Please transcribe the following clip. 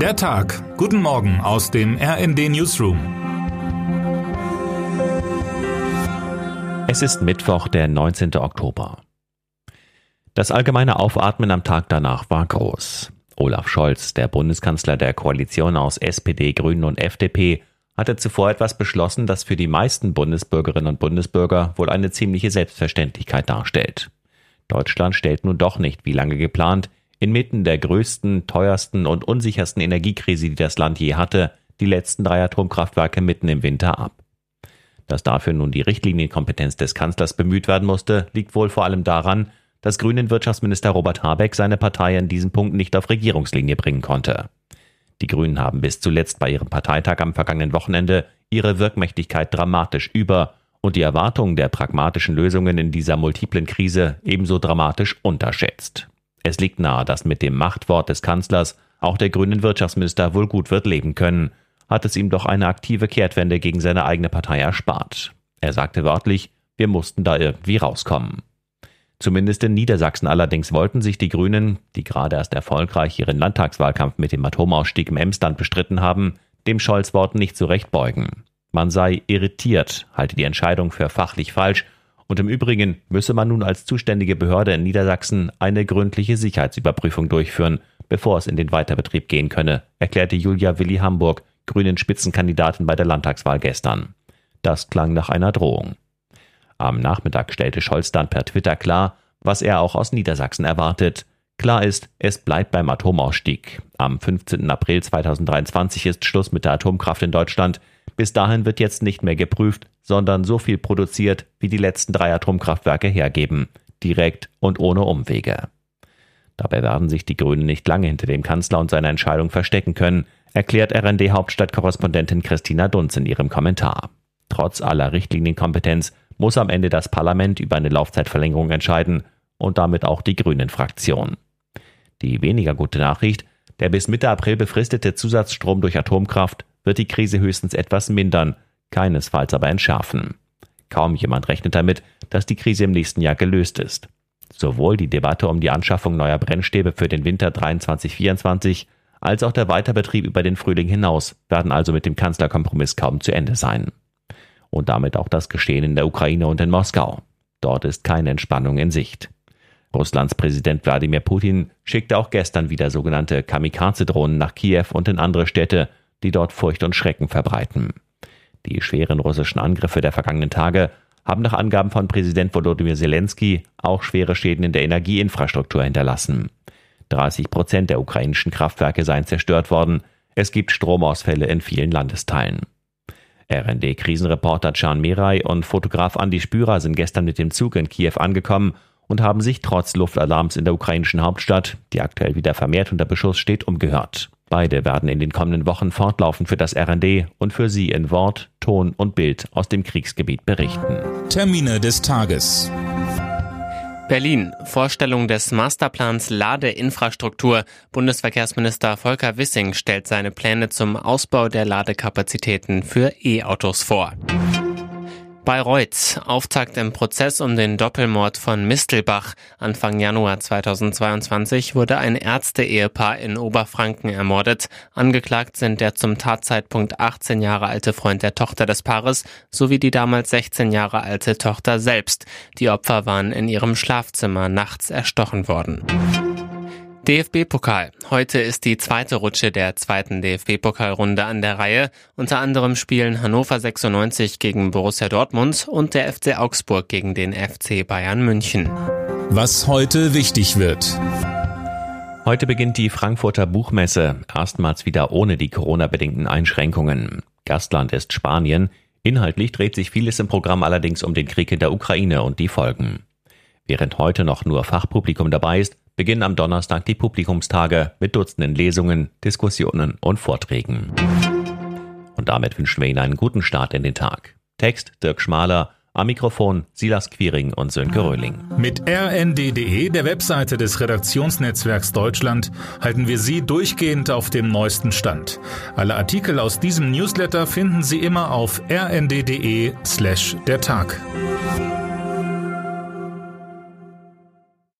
Der Tag. Guten Morgen aus dem RND Newsroom. Es ist Mittwoch, der 19. Oktober. Das allgemeine Aufatmen am Tag danach war groß. Olaf Scholz, der Bundeskanzler der Koalition aus SPD, Grünen und FDP, hatte zuvor etwas beschlossen, das für die meisten Bundesbürgerinnen und Bundesbürger wohl eine ziemliche Selbstverständlichkeit darstellt. Deutschland stellt nun doch nicht, wie lange geplant, inmitten der größten, teuersten und unsichersten Energiekrise, die das Land je hatte, die letzten drei Atomkraftwerke mitten im Winter ab. Dass dafür nun die Richtlinienkompetenz des Kanzlers bemüht werden musste, liegt wohl vor allem daran, dass Grünen Wirtschaftsminister Robert Habeck seine Partei an diesem Punkt nicht auf Regierungslinie bringen konnte. Die Grünen haben bis zuletzt bei ihrem Parteitag am vergangenen Wochenende ihre Wirkmächtigkeit dramatisch über und die Erwartungen der pragmatischen Lösungen in dieser multiplen Krise ebenso dramatisch unterschätzt. Es liegt nahe, dass mit dem Machtwort des Kanzlers auch der grünen Wirtschaftsminister wohl gut wird leben können, hat es ihm doch eine aktive Kehrtwende gegen seine eigene Partei erspart. Er sagte wörtlich, wir mussten da irgendwie rauskommen. Zumindest in Niedersachsen allerdings wollten sich die Grünen, die gerade erst erfolgreich ihren Landtagswahlkampf mit dem Atomausstieg im Emsland bestritten haben, dem Scholz-Wort nicht zurecht beugen. Man sei irritiert, halte die Entscheidung für fachlich falsch und im Übrigen müsse man nun als zuständige Behörde in Niedersachsen eine gründliche Sicherheitsüberprüfung durchführen, bevor es in den Weiterbetrieb gehen könne, erklärte Julia Willi Hamburg, grünen Spitzenkandidatin bei der Landtagswahl gestern. Das klang nach einer Drohung. Am Nachmittag stellte Scholz dann per Twitter klar, was er auch aus Niedersachsen erwartet. Klar ist, es bleibt beim Atomausstieg. Am 15. April 2023 ist Schluss mit der Atomkraft in Deutschland. Bis dahin wird jetzt nicht mehr geprüft, sondern so viel produziert, wie die letzten drei Atomkraftwerke hergeben, direkt und ohne Umwege. Dabei werden sich die Grünen nicht lange hinter dem Kanzler und seiner Entscheidung verstecken können, erklärt RND-Hauptstadtkorrespondentin Christina Dunz in ihrem Kommentar. Trotz aller Richtlinienkompetenz muss am Ende das Parlament über eine Laufzeitverlängerung entscheiden und damit auch die Grünen-Fraktion. Die weniger gute Nachricht, der bis Mitte April befristete Zusatzstrom durch Atomkraft wird die Krise höchstens etwas mindern, keinesfalls aber entschärfen. Kaum jemand rechnet damit, dass die Krise im nächsten Jahr gelöst ist. Sowohl die Debatte um die Anschaffung neuer Brennstäbe für den Winter 23-24 als auch der Weiterbetrieb über den Frühling hinaus werden also mit dem Kanzlerkompromiss kaum zu Ende sein. Und damit auch das Geschehen in der Ukraine und in Moskau. Dort ist keine Entspannung in Sicht. Russlands Präsident Wladimir Putin schickte auch gestern wieder sogenannte Kamikaze-Drohnen nach Kiew und in andere Städte, die dort Furcht und Schrecken verbreiten. Die schweren russischen Angriffe der vergangenen Tage haben nach Angaben von Präsident Volodymyr Zelensky auch schwere Schäden in der Energieinfrastruktur hinterlassen. 30 Prozent der ukrainischen Kraftwerke seien zerstört worden. Es gibt Stromausfälle in vielen Landesteilen. RND-Krisenreporter Can Mirai und Fotograf Andi Spürer sind gestern mit dem Zug in Kiew angekommen und haben sich trotz Luftalarms in der ukrainischen Hauptstadt, die aktuell wieder vermehrt unter Beschuss steht, umgehört. Beide werden in den kommenden Wochen fortlaufend für das RND und für Sie in Wort, Ton und Bild aus dem Kriegsgebiet berichten. Termine des Tages. Berlin. Vorstellung des Masterplans Ladeinfrastruktur. Bundesverkehrsminister Volker Wissing stellt seine Pläne zum Ausbau der Ladekapazitäten für E-Autos vor. Bayreuth. Auftakt im Prozess um den Doppelmord von Mistelbach. Anfang Januar 2022 wurde ein Ärzte-Ehepaar in Oberfranken ermordet. Angeklagt sind der zum Tatzeitpunkt 18 Jahre alte Freund der Tochter des Paares sowie die damals 16 Jahre alte Tochter selbst. Die Opfer waren in ihrem Schlafzimmer nachts erstochen worden. DFB-Pokal. Heute ist die zweite Rutsche der zweiten DFB-Pokalrunde an der Reihe. Unter anderem spielen Hannover 96 gegen Borussia Dortmund und der FC Augsburg gegen den FC Bayern München. Was heute wichtig wird. Heute beginnt die Frankfurter Buchmesse, erstmals wieder ohne die Corona-bedingten Einschränkungen. Gastland ist Spanien. Inhaltlich dreht sich vieles im Programm allerdings um den Krieg in der Ukraine und die Folgen. Während heute noch nur Fachpublikum dabei ist, beginnen am Donnerstag die Publikumstage mit Dutzenden Lesungen, Diskussionen und Vorträgen. Und damit wünschen wir Ihnen einen guten Start in den Tag. Text Dirk Schmaler, am Mikrofon Silas Quiring und Sönke Röhling. Mit rnd.de, der Webseite des Redaktionsnetzwerks Deutschland, halten wir Sie durchgehend auf dem neuesten Stand. Alle Artikel aus diesem Newsletter finden Sie immer auf rnd.de slash der Tag.